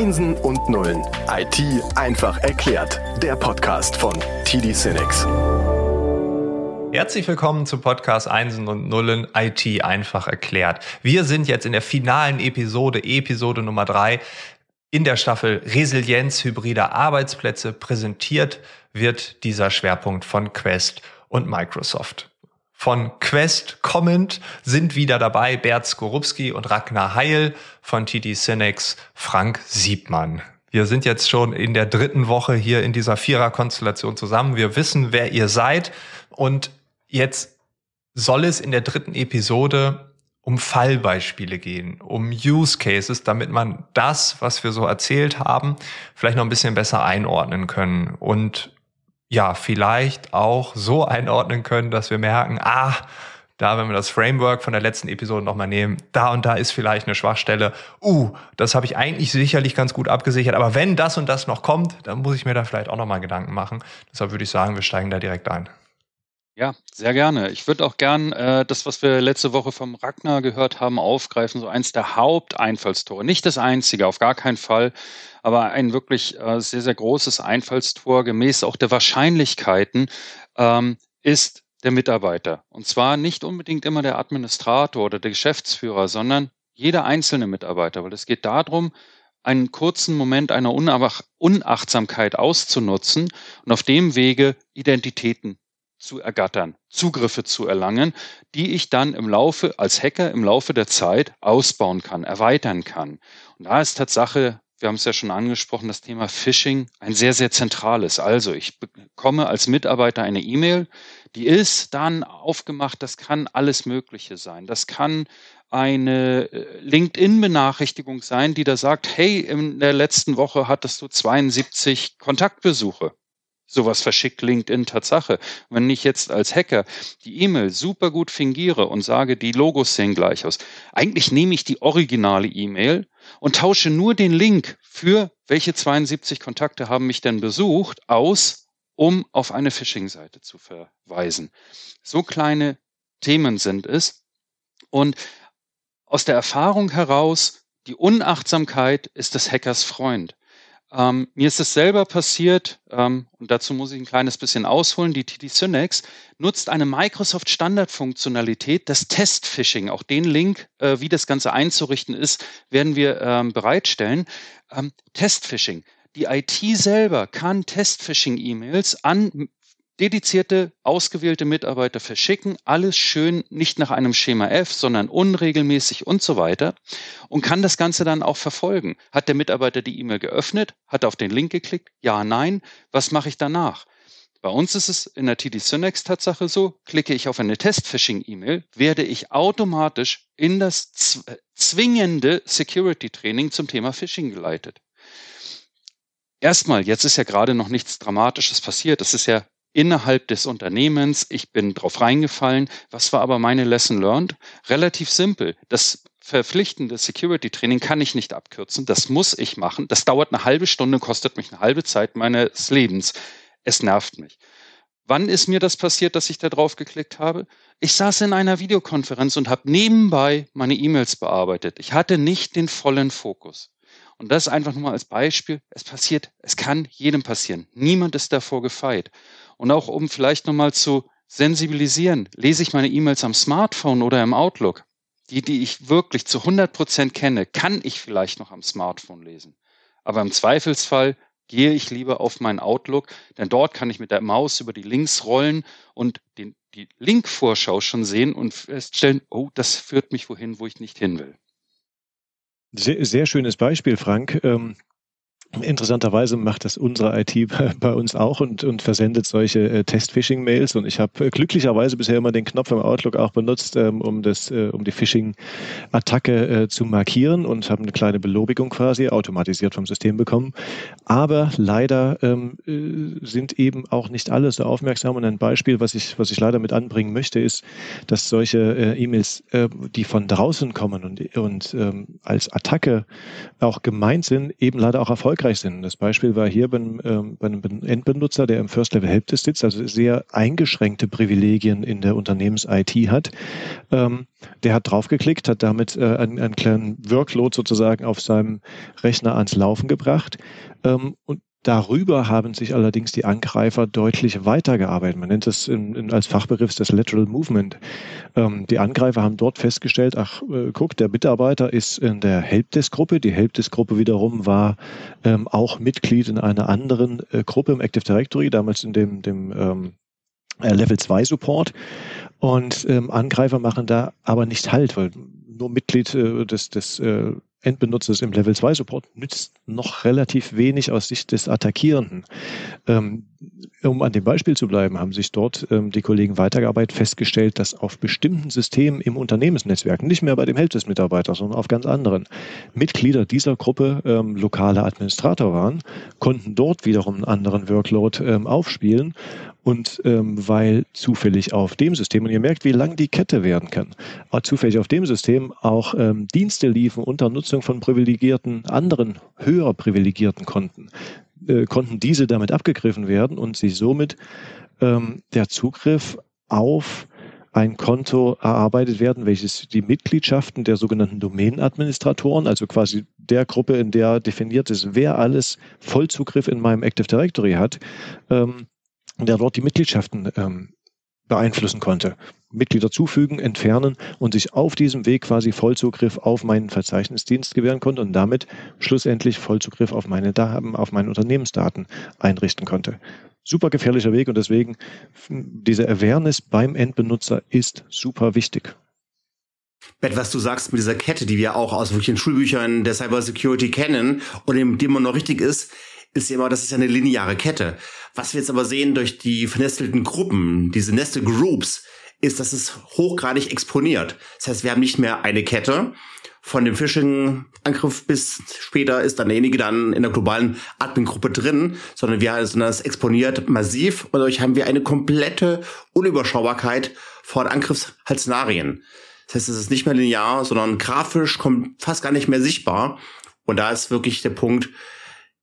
Einsen und Nullen. IT einfach erklärt. Der Podcast von TD Cinex. Herzlich willkommen zum Podcast Einsen und Nullen IT einfach erklärt. Wir sind jetzt in der finalen Episode, Episode Nummer drei in der Staffel Resilienz hybrider Arbeitsplätze. Präsentiert wird dieser Schwerpunkt von Quest und Microsoft von Quest kommend sind wieder dabei Bert Skorupski und Ragnar Heil von TD Cinex, Frank Siebmann. Wir sind jetzt schon in der dritten Woche hier in dieser Vierer-Konstellation zusammen. Wir wissen, wer ihr seid. Und jetzt soll es in der dritten Episode um Fallbeispiele gehen, um Use Cases, damit man das, was wir so erzählt haben, vielleicht noch ein bisschen besser einordnen können und ja, vielleicht auch so einordnen können, dass wir merken, ah, da, wenn wir das Framework von der letzten Episode nochmal nehmen, da und da ist vielleicht eine Schwachstelle. Uh, das habe ich eigentlich sicherlich ganz gut abgesichert. Aber wenn das und das noch kommt, dann muss ich mir da vielleicht auch nochmal Gedanken machen. Deshalb würde ich sagen, wir steigen da direkt ein. Ja, sehr gerne. Ich würde auch gern äh, das, was wir letzte Woche vom Ragnar gehört haben, aufgreifen. So eins der Haupteinfallstore. Nicht das einzige, auf gar keinen Fall, aber ein wirklich äh, sehr, sehr großes Einfallstor, gemäß auch der Wahrscheinlichkeiten, ähm, ist der Mitarbeiter. Und zwar nicht unbedingt immer der Administrator oder der Geschäftsführer, sondern jeder einzelne Mitarbeiter, weil es geht darum, einen kurzen Moment einer Unachtsamkeit auszunutzen und auf dem Wege Identitäten zu ergattern, Zugriffe zu erlangen, die ich dann im Laufe als Hacker im Laufe der Zeit ausbauen kann, erweitern kann. Und da ist Tatsache, wir haben es ja schon angesprochen, das Thema Phishing ein sehr, sehr zentrales. Also ich bekomme als Mitarbeiter eine E-Mail, die ist dann aufgemacht, das kann alles Mögliche sein. Das kann eine äh, LinkedIn-Benachrichtigung sein, die da sagt, hey, in der letzten Woche hattest du 72 Kontaktbesuche. Sowas verschickt LinkedIn Tatsache. Wenn ich jetzt als Hacker die E-Mail super gut fingiere und sage, die Logos sehen gleich aus, eigentlich nehme ich die originale E-Mail und tausche nur den Link für welche 72 Kontakte haben mich denn besucht aus, um auf eine Phishing-Seite zu verweisen. So kleine Themen sind es. Und aus der Erfahrung heraus, die Unachtsamkeit ist des Hackers Freund. Ähm, mir ist es selber passiert, ähm, und dazu muss ich ein kleines bisschen ausholen. Die TD Synex nutzt eine Microsoft Standardfunktionalität, das Test-Phishing. Auch den Link, äh, wie das Ganze einzurichten ist, werden wir ähm, bereitstellen. Ähm, Test-Phishing. Die IT selber kann Test-Phishing-E-Mails an dedizierte, ausgewählte Mitarbeiter verschicken, alles schön nicht nach einem Schema F, sondern unregelmäßig und so weiter und kann das Ganze dann auch verfolgen. Hat der Mitarbeiter die E-Mail geöffnet, hat auf den Link geklickt, ja, nein, was mache ich danach? Bei uns ist es in der TD Synex Tatsache so, klicke ich auf eine Test-Phishing-E-Mail, werde ich automatisch in das zwingende Security-Training zum Thema Phishing geleitet. Erstmal, jetzt ist ja gerade noch nichts Dramatisches passiert. Es ist ja innerhalb des Unternehmens. Ich bin drauf reingefallen. Was war aber meine Lesson learned? Relativ simpel. Das verpflichtende Security Training kann ich nicht abkürzen. Das muss ich machen. Das dauert eine halbe Stunde, kostet mich eine halbe Zeit meines Lebens. Es nervt mich. Wann ist mir das passiert, dass ich da drauf geklickt habe? Ich saß in einer Videokonferenz und habe nebenbei meine E-Mails bearbeitet. Ich hatte nicht den vollen Fokus. Und das einfach nur mal als Beispiel. Es passiert, es kann jedem passieren. Niemand ist davor gefeit. Und auch um vielleicht nochmal zu sensibilisieren, lese ich meine E-Mails am Smartphone oder im Outlook. Die, die ich wirklich zu 100 Prozent kenne, kann ich vielleicht noch am Smartphone lesen. Aber im Zweifelsfall gehe ich lieber auf meinen Outlook, denn dort kann ich mit der Maus über die Links rollen und den, die Link-Vorschau schon sehen und feststellen, oh, das führt mich wohin, wo ich nicht hin will. Sehr, sehr schönes Beispiel, Frank. Ähm, Interessanterweise macht das unsere IT bei uns auch und, und versendet solche äh, Test-Phishing-Mails. Und ich habe äh, glücklicherweise bisher immer den Knopf im Outlook auch benutzt, ähm, um, das, äh, um die Phishing-Attacke äh, zu markieren und habe eine kleine Belobigung quasi automatisiert vom System bekommen. Aber leider ähm, äh, sind eben auch nicht alle so aufmerksam. Und ein Beispiel, was ich, was ich leider mit anbringen möchte, ist, dass solche äh, E-Mails, die von draußen kommen und, und ähm, als Attacke auch gemeint sind, eben leider auch erfolgreich erfolgreich sind. Das Beispiel war hier bei ähm, bei einem Endbenutzer, der im First Level Helpdesk sitzt, also sehr eingeschränkte Privilegien in der Unternehmens-IT hat. Ähm, der hat draufgeklickt, hat damit äh, einen, einen kleinen Workload sozusagen auf seinem Rechner ans Laufen gebracht ähm, und Darüber haben sich allerdings die Angreifer deutlich weitergearbeitet. Man nennt es in, in, als Fachbegriff das Lateral Movement. Ähm, die Angreifer haben dort festgestellt, ach, äh, guck, der Mitarbeiter ist in der Helpdesk-Gruppe. Die Helpdesk-Gruppe wiederum war ähm, auch Mitglied in einer anderen äh, Gruppe im Active Directory, damals in dem, dem ähm, äh, Level 2 Support. Und ähm, Angreifer machen da aber nicht Halt, weil nur Mitglied äh, des, des äh, Endbenutzers im Level 2 Support nützt noch relativ wenig aus Sicht des Attackierenden. Ähm, um an dem Beispiel zu bleiben, haben sich dort ähm, die Kollegen weitergearbeitet, festgestellt, dass auf bestimmten Systemen im Unternehmensnetzwerk, nicht mehr bei dem Helpdesk-Mitarbeiter, sondern auf ganz anderen, Mitglieder dieser Gruppe ähm, lokale Administrator waren, konnten dort wiederum einen anderen Workload ähm, aufspielen und ähm, weil zufällig auf dem System, und ihr merkt, wie lang die Kette werden kann, aber zufällig auf dem System auch ähm, Dienste liefen unter Nutzung von privilegierten, anderen, höher privilegierten Konten, äh, konnten diese damit abgegriffen werden und sie somit ähm, der Zugriff auf ein Konto erarbeitet werden, welches die Mitgliedschaften der sogenannten Domänenadministratoren, also quasi der Gruppe, in der definiert ist, wer alles Vollzugriff in meinem Active Directory hat, ähm, der dort die Mitgliedschaften ähm, beeinflussen konnte. Mitglieder zufügen, entfernen und sich auf diesem Weg quasi Vollzugriff auf meinen Verzeichnisdienst gewähren konnte und damit schlussendlich Vollzugriff auf meine Daten, auf meine Unternehmensdaten einrichten konnte. Super gefährlicher Weg und deswegen diese Awareness beim Endbenutzer ist super wichtig. Bett, was du sagst mit dieser Kette, die wir auch aus wirklichen Schulbüchern der Cybersecurity kennen und in dem man noch richtig ist, ist ja immer, das ist ja eine lineare Kette. Was wir jetzt aber sehen durch die vernestelten Gruppen, diese Nested Groups, ist, dass es hochgradig exponiert. Das heißt, wir haben nicht mehr eine Kette. Von dem Phishing-Angriff bis später ist dann derjenige dann in der globalen Admin-Gruppe drin, sondern wir sind das exponiert massiv und dadurch haben wir eine komplette Unüberschaubarkeit von Angriffshalszenarien. Das heißt, es ist nicht mehr linear, sondern grafisch kommt fast gar nicht mehr sichtbar. Und da ist wirklich der Punkt,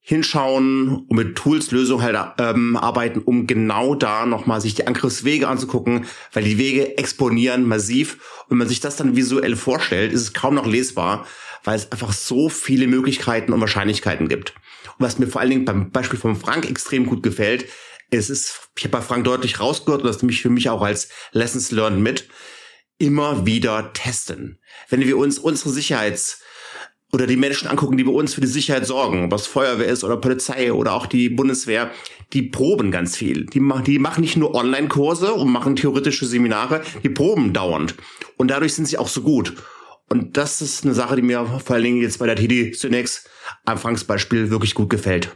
hinschauen und mit Tools Lösungen halt ähm, arbeiten, um genau da nochmal sich die Angriffswege anzugucken, weil die Wege exponieren massiv. Und wenn man sich das dann visuell vorstellt, ist es kaum noch lesbar, weil es einfach so viele Möglichkeiten und Wahrscheinlichkeiten gibt. Und was mir vor allen Dingen beim Beispiel von Frank extrem gut gefällt, es ist, ich habe bei Frank deutlich rausgehört und das nehme ich für mich auch als Lessons Learned mit, immer wieder testen. Wenn wir uns unsere Sicherheits oder die Menschen angucken, die bei uns für die Sicherheit sorgen, das Feuerwehr ist oder Polizei oder auch die Bundeswehr, die proben ganz viel. Die, machen, die machen nicht nur Online-Kurse und machen theoretische Seminare, die proben dauernd. Und dadurch sind sie auch so gut. Und das ist eine Sache, die mir vor allen Dingen jetzt bei der TD Synex Anfangsbeispiel wirklich gut gefällt.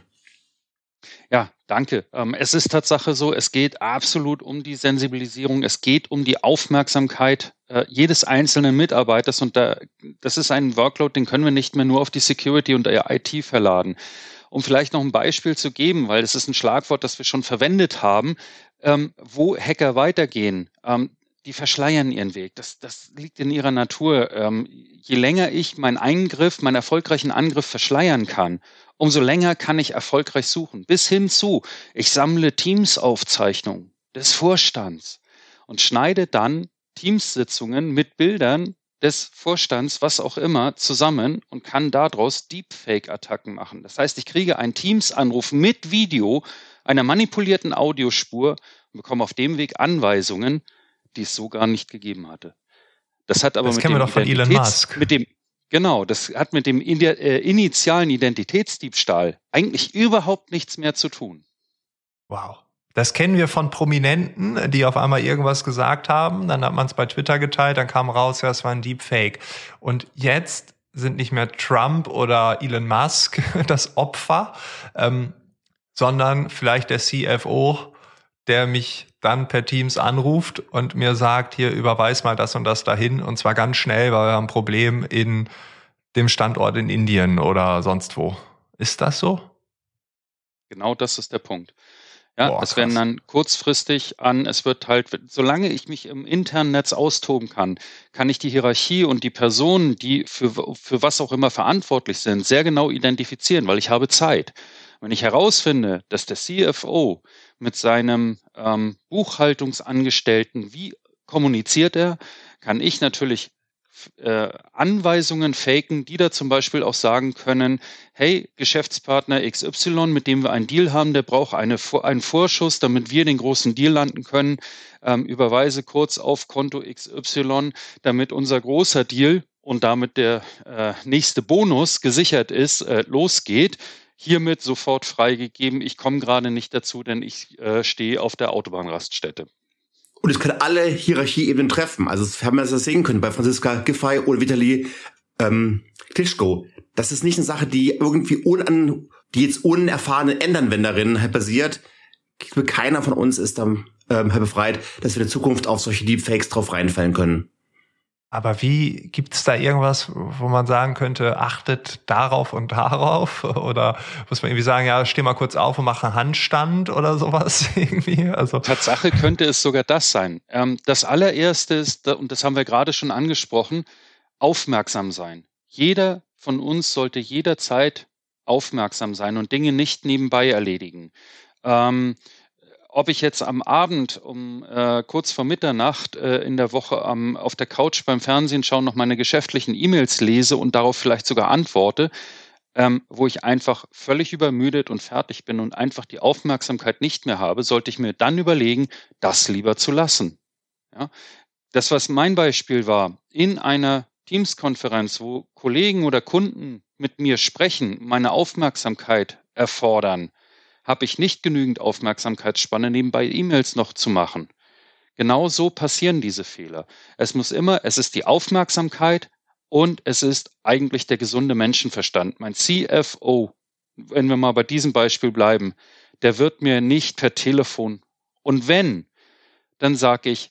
Ja, danke. Ähm, es ist Tatsache so, es geht absolut um die Sensibilisierung, es geht um die Aufmerksamkeit äh, jedes einzelnen Mitarbeiters und da, das ist ein Workload, den können wir nicht mehr nur auf die Security und der IT verladen. Um vielleicht noch ein Beispiel zu geben, weil das ist ein Schlagwort, das wir schon verwendet haben, ähm, wo Hacker weitergehen. Ähm, die verschleiern ihren Weg. Das, das liegt in ihrer Natur. Je länger ich meinen Eingriff, meinen erfolgreichen Angriff verschleiern kann, umso länger kann ich erfolgreich suchen. Bis hin zu, ich sammle Teams-Aufzeichnungen des Vorstands und schneide dann Teams-Sitzungen mit Bildern des Vorstands, was auch immer, zusammen und kann daraus Deepfake-Attacken machen. Das heißt, ich kriege einen Teams-Anruf mit Video einer manipulierten Audiospur und bekomme auf dem Weg Anweisungen, die es so gar nicht gegeben hatte. Das hat aber das mit kennen dem wir doch von Elon Musk. Mit dem, Genau, das hat mit dem äh, initialen Identitätsdiebstahl eigentlich überhaupt nichts mehr zu tun. Wow. Das kennen wir von Prominenten, die auf einmal irgendwas gesagt haben, dann hat man es bei Twitter geteilt, dann kam raus, ja, es war ein Deepfake. Und jetzt sind nicht mehr Trump oder Elon Musk das Opfer, ähm, sondern vielleicht der CFO, der mich dann per Teams anruft und mir sagt, hier überweis mal das und das dahin und zwar ganz schnell, weil wir haben ein Problem in dem Standort in Indien oder sonst wo. Ist das so? Genau das ist der Punkt. Ja, Boah, es werden dann kurzfristig an, es wird halt, solange ich mich im internen Netz austoben kann, kann ich die Hierarchie und die Personen, die für, für was auch immer verantwortlich sind, sehr genau identifizieren, weil ich habe Zeit. Wenn ich herausfinde, dass der CFO mit seinem ähm, Buchhaltungsangestellten, wie kommuniziert er, kann ich natürlich äh, Anweisungen faken, die da zum Beispiel auch sagen können, hey, Geschäftspartner XY, mit dem wir einen Deal haben, der braucht eine, einen Vorschuss, damit wir den großen Deal landen können, ähm, überweise kurz auf Konto XY, damit unser großer Deal und damit der äh, nächste Bonus gesichert ist, äh, losgeht. Hiermit sofort freigegeben. Ich komme gerade nicht dazu, denn ich äh, stehe auf der Autobahnraststätte. Und es können alle Hierarchieebenen treffen. Also das haben wir das sehen können bei Franziska Giffey oder Vitali ähm, Klitschko. Das ist nicht eine Sache, die irgendwie unan, die jetzt unerfahrene Endanwenderinnen halt basiert. Keiner von uns ist dann ähm, befreit, dass wir in Zukunft auf solche Deepfakes drauf reinfallen können. Aber wie gibt es da irgendwas, wo man sagen könnte, achtet darauf und darauf? Oder muss man irgendwie sagen, ja, steh mal kurz auf und mach einen Handstand oder sowas irgendwie? Also Tatsache könnte es sogar das sein. Ähm, das allererste ist, und das haben wir gerade schon angesprochen, aufmerksam sein. Jeder von uns sollte jederzeit aufmerksam sein und Dinge nicht nebenbei erledigen. Ähm, ob ich jetzt am Abend um äh, kurz vor Mitternacht äh, in der Woche am, auf der Couch beim Fernsehen schauen, noch meine geschäftlichen E-Mails lese und darauf vielleicht sogar antworte, ähm, wo ich einfach völlig übermüdet und fertig bin und einfach die Aufmerksamkeit nicht mehr habe, sollte ich mir dann überlegen, das lieber zu lassen. Ja? Das, was mein Beispiel war, in einer Teams-Konferenz, wo Kollegen oder Kunden mit mir sprechen, meine Aufmerksamkeit erfordern, habe ich nicht genügend Aufmerksamkeitsspanne, nebenbei E-Mails noch zu machen. Genau so passieren diese Fehler. Es muss immer, es ist die Aufmerksamkeit und es ist eigentlich der gesunde Menschenverstand. Mein CFO, wenn wir mal bei diesem Beispiel bleiben, der wird mir nicht per Telefon. Und wenn, dann sage ich,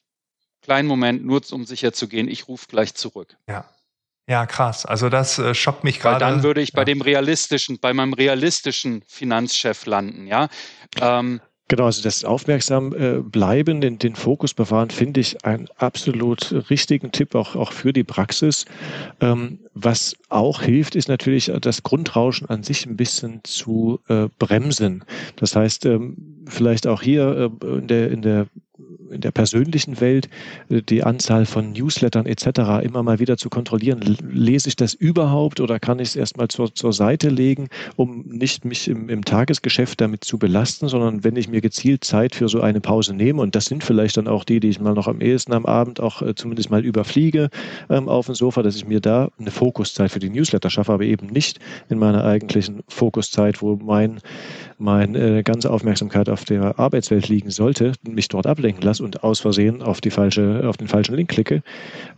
kleinen Moment, nur um sicher zu gehen, ich rufe gleich zurück. Ja. Ja, krass. Also das äh, schockt mich gerade. Dann würde ich bei ja. dem realistischen, bei meinem realistischen Finanzchef landen, ja. Ähm, Genau, also das Aufmerksam äh, bleiben, den, den Fokus bewahren, finde ich einen absolut richtigen Tipp auch, auch für die Praxis. Ähm, was auch hilft, ist natürlich das Grundrauschen an sich ein bisschen zu äh, bremsen. Das heißt, ähm, vielleicht auch hier äh, in der, in der in der persönlichen Welt äh, die Anzahl von Newslettern etc. immer mal wieder zu kontrollieren. Lese ich das überhaupt oder kann ich es erstmal zur, zur Seite legen, um nicht mich im, im Tagesgeschäft damit zu belasten, sondern wenn ich mir gezielt Zeit für so eine Pause nehme, und das sind vielleicht dann auch die, die ich mal noch am ehesten am Abend auch äh, zumindest mal überfliege ähm, auf dem Sofa, dass ich mir da eine Fokuszeit für die Newsletter schaffe, aber eben nicht in meiner eigentlichen Fokuszeit, wo mein, meine äh, ganze Aufmerksamkeit auf der Arbeitswelt liegen sollte, mich dort ablenken lasse und aus Versehen auf, die falsche, auf den falschen Link klicke.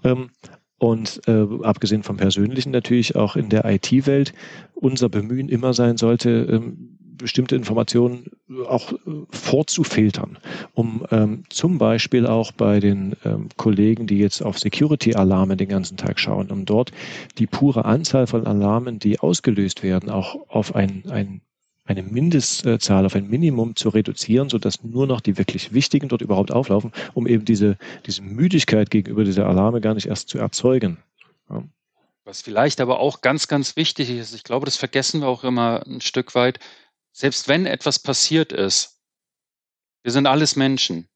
Ähm, und äh, abgesehen vom Persönlichen natürlich auch in der IT-Welt unser Bemühen immer sein sollte, ähm, bestimmte Informationen auch äh, vorzufiltern, um ähm, zum Beispiel auch bei den ähm, Kollegen, die jetzt auf Security-Alarme den ganzen Tag schauen, um dort die pure Anzahl von Alarmen, die ausgelöst werden, auch auf ein, ein eine Mindestzahl auf ein Minimum zu reduzieren, sodass nur noch die wirklich wichtigen dort überhaupt auflaufen, um eben diese, diese Müdigkeit gegenüber dieser Alarme gar nicht erst zu erzeugen. Ja. Was vielleicht aber auch ganz, ganz wichtig ist, ich glaube, das vergessen wir auch immer ein Stück weit, selbst wenn etwas passiert ist, wir sind alles Menschen,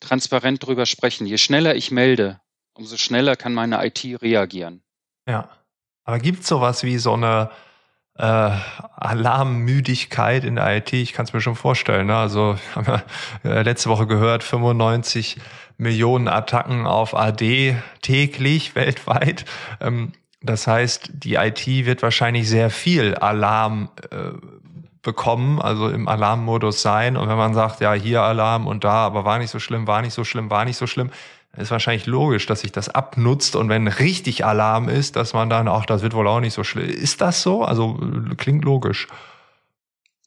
transparent darüber sprechen. Je schneller ich melde, umso schneller kann meine IT reagieren. Ja, aber gibt es sowas wie so eine äh, Alarmmüdigkeit in der IT, ich kann es mir schon vorstellen. Ne? Also haben wir äh, letzte Woche gehört, 95 Millionen Attacken auf AD täglich weltweit. Ähm, das heißt, die IT wird wahrscheinlich sehr viel Alarm äh, bekommen, also im Alarmmodus sein. Und wenn man sagt, ja, hier Alarm und da, aber war nicht so schlimm, war nicht so schlimm, war nicht so schlimm, ist wahrscheinlich logisch, dass sich das abnutzt und wenn richtig Alarm ist, dass man dann auch, das wird wohl auch nicht so schlimm. Ist das so? Also klingt logisch.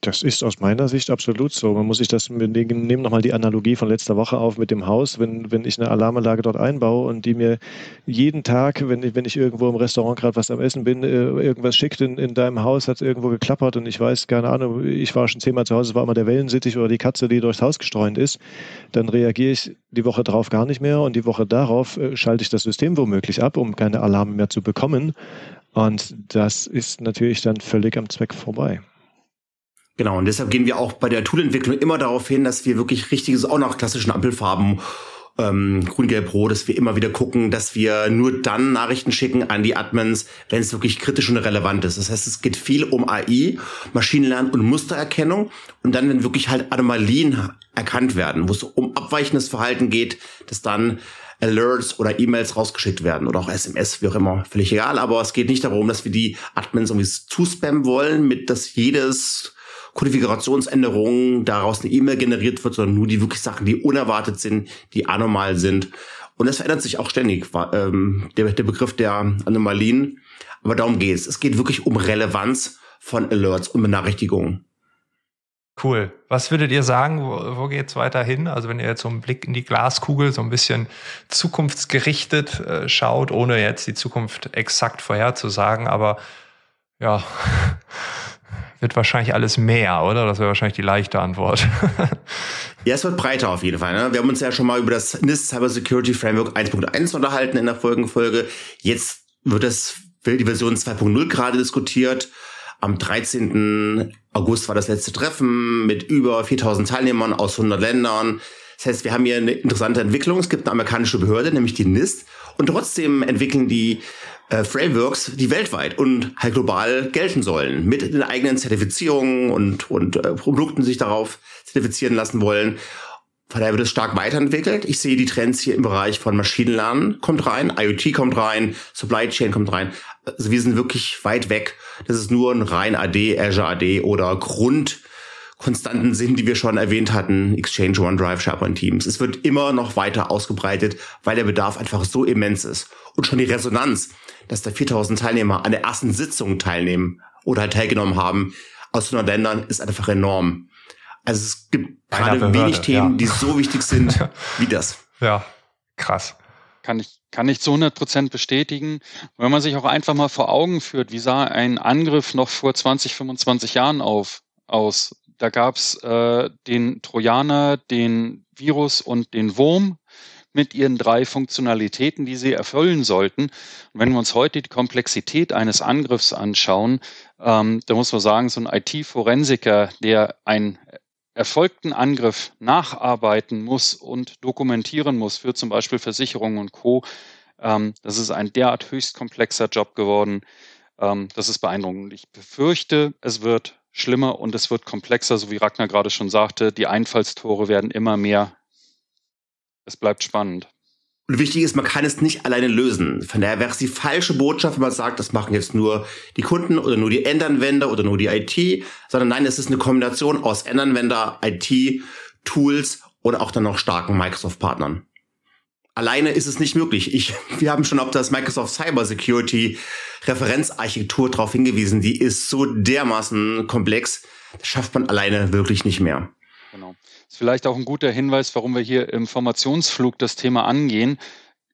Das ist aus meiner Sicht absolut so. Man muss sich das, wir nehmen nochmal die Analogie von letzter Woche auf mit dem Haus. Wenn, wenn ich eine Alarmanlage dort einbaue und die mir jeden Tag, wenn ich, wenn ich irgendwo im Restaurant gerade was am Essen bin, äh, irgendwas schickt in, in deinem Haus, hat es irgendwo geklappert und ich weiß, keine Ahnung, ich war schon zehnmal zu Hause, es war immer der Wellensittich oder die Katze, die durchs Haus gestreunt ist, dann reagiere ich die Woche drauf gar nicht mehr und die Woche darauf äh, schalte ich das System womöglich ab, um keine Alarme mehr zu bekommen. Und das ist natürlich dann völlig am Zweck vorbei. Genau, und deshalb gehen wir auch bei der Toolentwicklung immer darauf hin, dass wir wirklich richtiges, auch nach klassischen Ampelfarben, ähm, grün, gelb, rot, dass wir immer wieder gucken, dass wir nur dann Nachrichten schicken an die Admins, wenn es wirklich kritisch und relevant ist. Das heißt, es geht viel um AI, Maschinenlernen und Mustererkennung. Und dann, wenn wirklich halt Anomalien erkannt werden, wo es um abweichendes Verhalten geht, dass dann Alerts oder E-Mails rausgeschickt werden oder auch SMS, wie auch immer, völlig egal. Aber es geht nicht darum, dass wir die Admins irgendwie zuspammen wollen, mit dass jedes Konfigurationsänderungen daraus eine E-Mail generiert wird, sondern nur die wirklich Sachen, die unerwartet sind, die anormal sind. Und das verändert sich auch ständig, ähm, der, der Begriff der Anomalien. Aber darum geht es. Es geht wirklich um Relevanz von Alerts und Benachrichtigungen. Cool. Was würdet ihr sagen, wo, wo geht's weiter hin? Also wenn ihr jetzt so einen Blick in die Glaskugel so ein bisschen zukunftsgerichtet äh, schaut, ohne jetzt die Zukunft exakt vorherzusagen, aber ja, wird wahrscheinlich alles mehr, oder? Das wäre wahrscheinlich die leichte Antwort. ja, es wird breiter auf jeden Fall. Ne? Wir haben uns ja schon mal über das NIST Cyber Security Framework 1.1 unterhalten in der Folgenfolge. Jetzt wird das, wird die Version 2.0 gerade diskutiert. Am 13. August war das letzte Treffen mit über 4000 Teilnehmern aus 100 Ländern. Das heißt, wir haben hier eine interessante Entwicklung. Es gibt eine amerikanische Behörde, nämlich die NIST. Und trotzdem entwickeln die äh, Frameworks, die weltweit und halt global gelten sollen, mit den eigenen Zertifizierungen und, und äh, Produkten sich darauf zertifizieren lassen wollen. Von daher wird es stark weiterentwickelt. Ich sehe die Trends hier im Bereich von Maschinenlernen kommt rein, IoT kommt rein, Supply Chain kommt rein. Also wir sind wirklich weit weg. Das ist nur ein rein AD, Azure AD oder Grund Konstanten sind, die wir schon erwähnt hatten, Exchange, OneDrive, SharePoint Teams. Es wird immer noch weiter ausgebreitet, weil der Bedarf einfach so immens ist. Und schon die Resonanz, dass da 4000 Teilnehmer an der ersten Sitzung teilnehmen oder halt teilgenommen haben aus 100 Ländern, ist einfach enorm. Also es gibt gerade wenig Themen, ja. die so wichtig sind wie das. Ja, krass. Kann ich, kann ich zu 100 Prozent bestätigen. Wenn man sich auch einfach mal vor Augen führt, wie sah ein Angriff noch vor 20, 25 Jahren auf, aus? Da gab's äh, den Trojaner, den Virus und den Wurm mit ihren drei Funktionalitäten, die sie erfüllen sollten. Und wenn wir uns heute die Komplexität eines Angriffs anschauen, ähm, da muss man sagen, so ein IT-Forensiker, der einen erfolgten Angriff nacharbeiten muss und dokumentieren muss für zum Beispiel Versicherungen und Co., ähm, das ist ein derart höchst komplexer Job geworden. Ähm, das ist beeindruckend. Ich befürchte, es wird schlimmer und es wird komplexer, so wie Ragnar gerade schon sagte. Die Einfallstore werden immer mehr es bleibt spannend. Und wichtig ist, man kann es nicht alleine lösen. Von daher wäre es die falsche Botschaft, wenn man sagt, das machen jetzt nur die Kunden oder nur die Endanwender oder nur die IT, sondern nein, es ist eine Kombination aus Endanwender, IT, Tools oder auch dann noch starken Microsoft-Partnern. Alleine ist es nicht möglich. Ich, wir haben schon auf das Microsoft Cyber Security Referenzarchitektur darauf hingewiesen. Die ist so dermaßen komplex, das schafft man alleine wirklich nicht mehr. Genau. Ist vielleicht auch ein guter Hinweis, warum wir hier im Formationsflug das Thema angehen.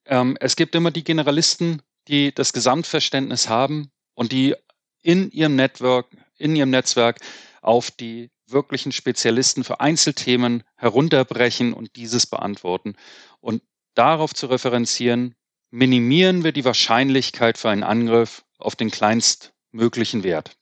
Ähm, es gibt immer die Generalisten, die das Gesamtverständnis haben und die in ihrem Network, in ihrem Netzwerk auf die wirklichen Spezialisten für Einzelthemen herunterbrechen und dieses beantworten. Und darauf zu referenzieren, minimieren wir die Wahrscheinlichkeit für einen Angriff auf den kleinstmöglichen Wert.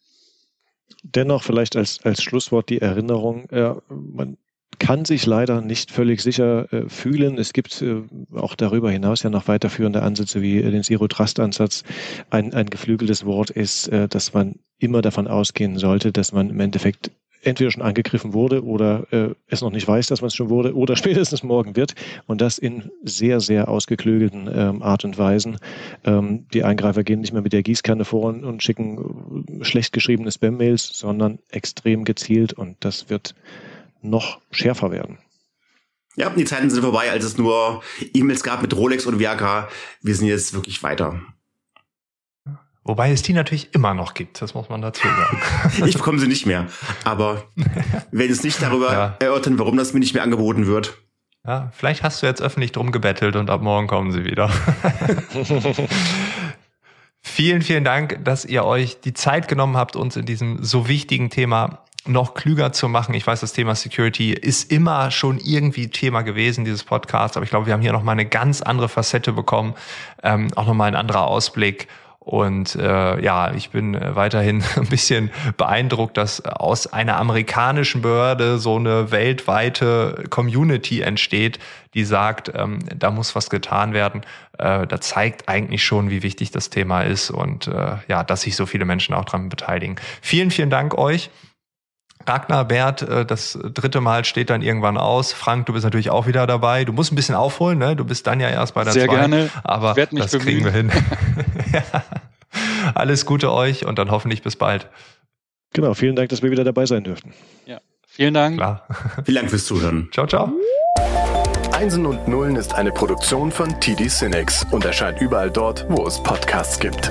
Dennoch vielleicht als, als Schlusswort die Erinnerung, äh, man kann sich leider nicht völlig sicher äh, fühlen. Es gibt äh, auch darüber hinaus ja noch weiterführende Ansätze wie äh, den Zero-Trust-Ansatz. Ein, ein geflügeltes Wort ist, äh, dass man immer davon ausgehen sollte, dass man im Endeffekt entweder schon angegriffen wurde oder äh, es noch nicht weiß, dass man es schon wurde oder spätestens morgen wird und das in sehr, sehr ausgeklügelten ähm, Art und Weisen. Ähm, die Eingreifer gehen nicht mehr mit der Gießkanne vor und, und schicken äh, schlecht geschriebene Spam-Mails, sondern extrem gezielt und das wird noch schärfer werden. Ja, die Zeiten sind vorbei, als es nur E-Mails gab mit Rolex und Viagra. Wir sind jetzt wirklich weiter. Wobei es die natürlich immer noch gibt, das muss man dazu sagen. ich bekomme sie nicht mehr. Aber wenn es nicht darüber ja. erörtern, warum das mir nicht mehr angeboten wird. Ja, vielleicht hast du jetzt öffentlich drum gebettelt und ab morgen kommen sie wieder. vielen, vielen Dank, dass ihr euch die Zeit genommen habt, uns in diesem so wichtigen Thema noch klüger zu machen. Ich weiß, das Thema Security ist immer schon irgendwie Thema gewesen, dieses Podcast, aber ich glaube, wir haben hier nochmal eine ganz andere Facette bekommen, ähm, auch nochmal ein anderer Ausblick. Und äh, ja, ich bin äh, weiterhin ein bisschen beeindruckt, dass aus einer amerikanischen Behörde so eine weltweite Community entsteht, die sagt, ähm, da muss was getan werden. Äh, da zeigt eigentlich schon, wie wichtig das Thema ist und äh, ja, dass sich so viele Menschen auch dran beteiligen. Vielen, vielen Dank euch. Ragnar Bert, äh, das dritte Mal steht dann irgendwann aus. Frank, du bist natürlich auch wieder dabei. Du musst ein bisschen aufholen, ne? Du bist dann ja erst bei der Sehr zwei, gerne. Aber das kriegen wir hin. ja. Alles Gute euch und dann hoffentlich bis bald. Genau, vielen Dank, dass wir wieder dabei sein dürften. Ja, vielen Dank. Klar. Vielen Dank fürs Zuhören. Ciao, ciao. Einsen und Nullen ist eine Produktion von TD Cinex und erscheint überall dort, wo es Podcasts gibt.